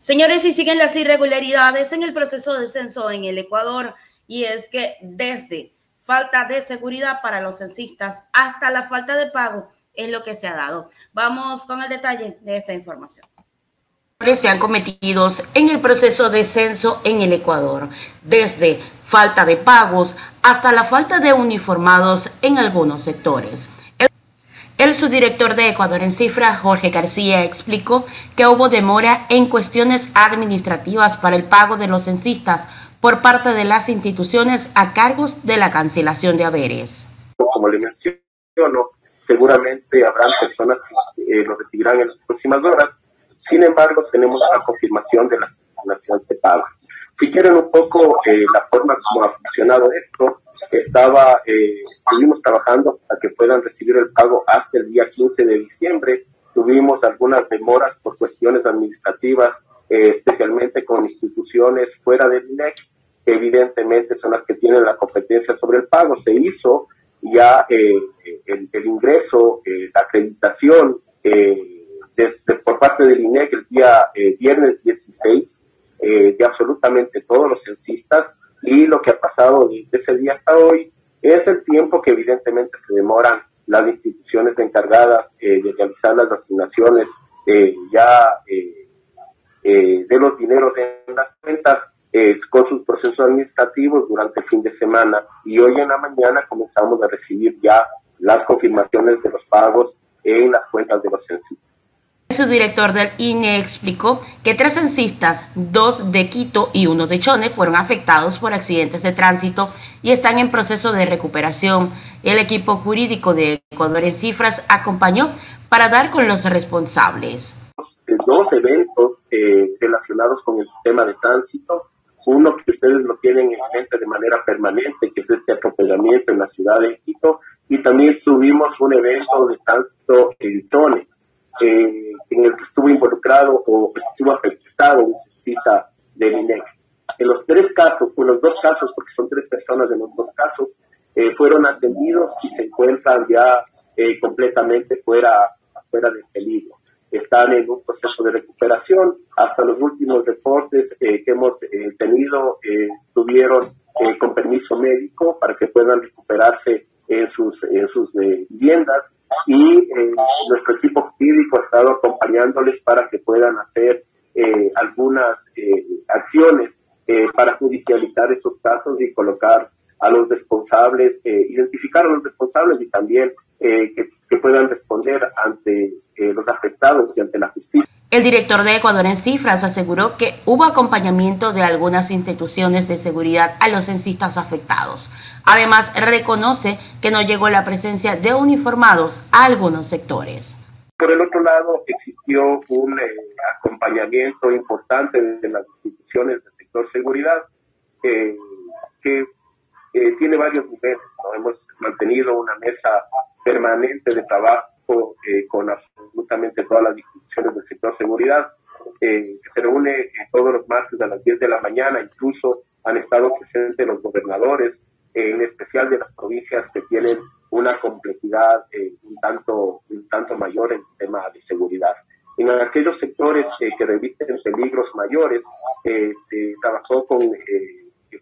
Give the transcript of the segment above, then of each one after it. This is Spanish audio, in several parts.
Señores, y siguen las irregularidades en el proceso de censo en el Ecuador, y es que desde falta de seguridad para los censistas hasta la falta de pago es lo que se ha dado. Vamos con el detalle de esta información se han cometido en el proceso de censo en el Ecuador, desde falta de pagos hasta la falta de uniformados en algunos sectores. El subdirector de Ecuador en cifra, Jorge García, explicó que hubo demora en cuestiones administrativas para el pago de los censistas por parte de las instituciones a cargos de la cancelación de haberes. Como le menciono, seguramente habrá personas que eh, lo recibirán en las próximas horas. Sin embargo, tenemos la confirmación de la cancelación de pago. Si quieren un poco eh, la forma como ha funcionado esto, estaba, eh, estuvimos trabajando para que puedan recibir el pago hasta el día 15 de diciembre. Tuvimos algunas demoras por cuestiones administrativas, eh, especialmente con instituciones fuera del INEC, que evidentemente son las que tienen la competencia sobre el pago. Se hizo ya el, el, ingreso, la acreditación por parte del INEC el día viernes 16 eh, de absolutamente todos los censistas y lo que ha pasado desde ese día hasta hoy es el tiempo que evidentemente se demoran las instituciones encargadas eh, de realizar las asignaciones eh, ya de los dineros en las cuentas con sus procesos administrativos durante el fin de semana. Y hoy en la mañana comenzamos a recibir ya las confirmaciones de los pagos en las cuentas de los censistas su director del INE explicó que tres censistas, dos de Quito y uno de Chone, fueron afectados por accidentes de tránsito y están en proceso de recuperación. El equipo jurídico de Ecuador en Cifras acompañó para dar con los responsables. Dos eventos eh, relacionados con el sistema de tránsito. Uno que ustedes lo tienen en mente de manera permanente, que es este atropellamiento en la ciudad de Quito. Y también tuvimos un evento de tránsito en Chone eh, involucrado o estuvo afectado un cita del INEC. En los tres casos, en los dos casos, porque son tres personas en los dos casos, eh, fueron atendidos y se encuentran ya eh, completamente fuera, fuera de peligro. Están en un proceso de recuperación. Hasta los últimos reportes que hemos tenido tuvieron con permiso médico para que puedan recuperarse en sus, en sus viviendas y eh, nuestro equipo jurídico ha estado acompañándoles para que puedan hacer eh, algunas eh, acciones para judicializar esos casos y colocar a los responsables, identificar a los responsables y también que, que, puedan responder ante los afectados y ante la justicia. El director de Ecuador en cifras aseguró que hubo acompañamiento de algunas instituciones de seguridad a los censistas afectados. Además, reconoce que no llegó la presencia de uniformados a algunos sectores. Por el otro lado, existió un eh, acompañamiento importante de las instituciones del sector seguridad eh, que eh, tiene varios niveles. Hemos mantenido una mesa permanente de trabajo con absolutamente todas las instituciones sector seguridad, que se reúne todos los martes a las 10 de la mañana, incluso han estado presentes los gobernadores, en especial de las provincias que tienen una complejidad eh, un, tanto, un tanto mayor en tema de seguridad. En aquellos sectores eh, que revisten peligros mayores, eh, se trabajó con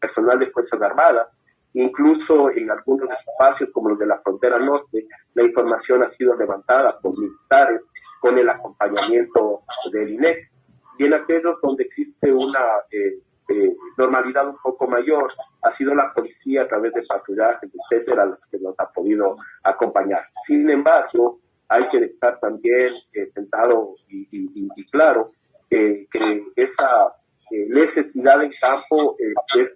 personal de Fuerzas Armadas, incluso en algunos espacios como los de la frontera norte, la información ha sido levantada por militares con el acompañamiento del INEC. Y en aquellos donde existe una eh, normalidad un poco mayor, ha sido la policía a través de patrullajes, etcétera, los que nos ha podido acompañar. Sin embargo, hay que estar también eh, sentado y, claro que esa eh, necesidad en campo es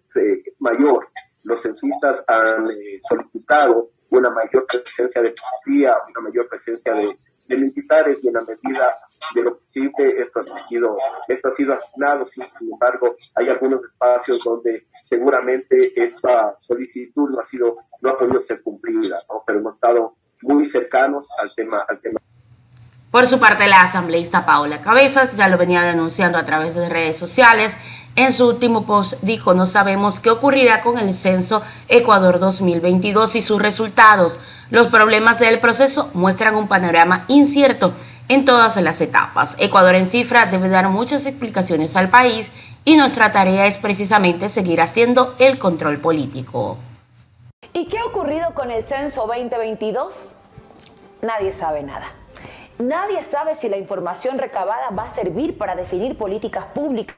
mayor. Los censistas han solicitado una mayor presencia de policía, una mayor presencia de de militares y en la medida de lo posible esto ha sido, esto ha asignado, sin, embargo hay algunos espacios donde seguramente esta solicitud no ha sido, no ha podido ser cumplida, pero hemos estado muy cercanos al tema, al tema. Por su parte, la asambleísta Paola Cabezas ya lo venía denunciando a través de redes sociales. En su último post dijo, no sabemos qué ocurrirá con el censo Ecuador 2022 y sus resultados. Los problemas del proceso muestran un panorama incierto en todas las etapas. Ecuador en cifra debe dar muchas explicaciones al país y nuestra tarea es precisamente seguir haciendo el control político. ¿Y qué ha ocurrido con el censo 2022? Nadie sabe nada. Nadie sabe si la información recabada va a servir para definir políticas públicas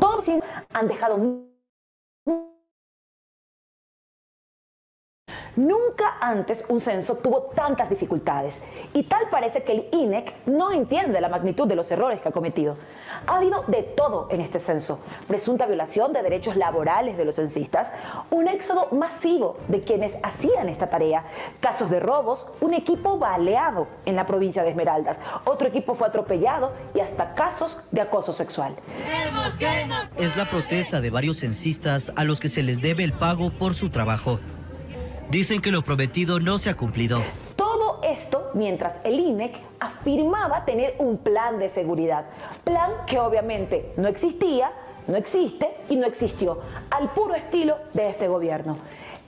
todos han dejado Nunca antes un censo tuvo tantas dificultades y tal parece que el INEC no entiende la magnitud de los errores que ha cometido. Ha habido de todo en este censo. Presunta violación de derechos laborales de los censistas, un éxodo masivo de quienes hacían esta tarea, casos de robos, un equipo baleado en la provincia de Esmeraldas, otro equipo fue atropellado y hasta casos de acoso sexual. Es la protesta de varios censistas a los que se les debe el pago por su trabajo. Dicen que lo prometido no se ha cumplido. Todo esto mientras el INEC afirmaba tener un plan de seguridad. Plan que obviamente no existía, no existe y no existió, al puro estilo de este gobierno.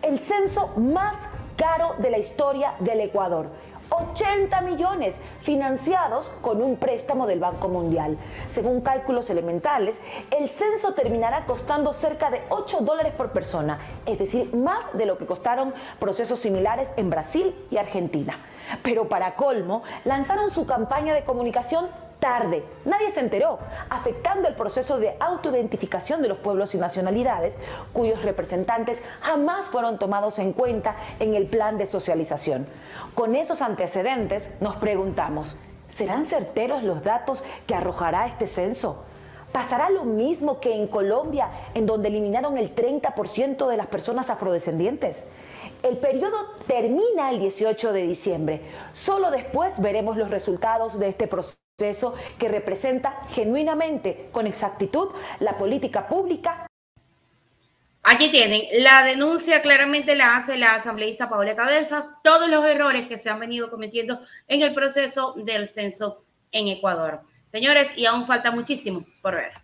El censo más caro de la historia del Ecuador 80 millones financiados con un préstamo del Banco Mundial. Según cálculos elementales, el censo terminará costando cerca de 8 dólares por persona, es decir, más de lo que costaron procesos similares en Brasil y Argentina. Pero para colmo, lanzaron su campaña de comunicación tarde. Nadie se enteró, afectando el proceso de autoidentificación de los pueblos y nacionalidades, cuyos representantes jamás fueron tomados en cuenta en el plan de socialización. Con esos antecedentes nos preguntamos, ¿serán certeros los datos que arrojará este censo? ¿Pasará lo mismo que en Colombia, en donde eliminaron el 30% de las personas afrodescendientes? El periodo termina el 18 de diciembre. Solo después veremos los resultados de este proceso proceso que representa genuinamente, con exactitud, la política pública. Aquí tienen, la denuncia claramente la hace la asambleísta Paola Cabezas, todos los errores que se han venido cometiendo en el proceso del censo en Ecuador. Señores, y aún falta muchísimo por ver.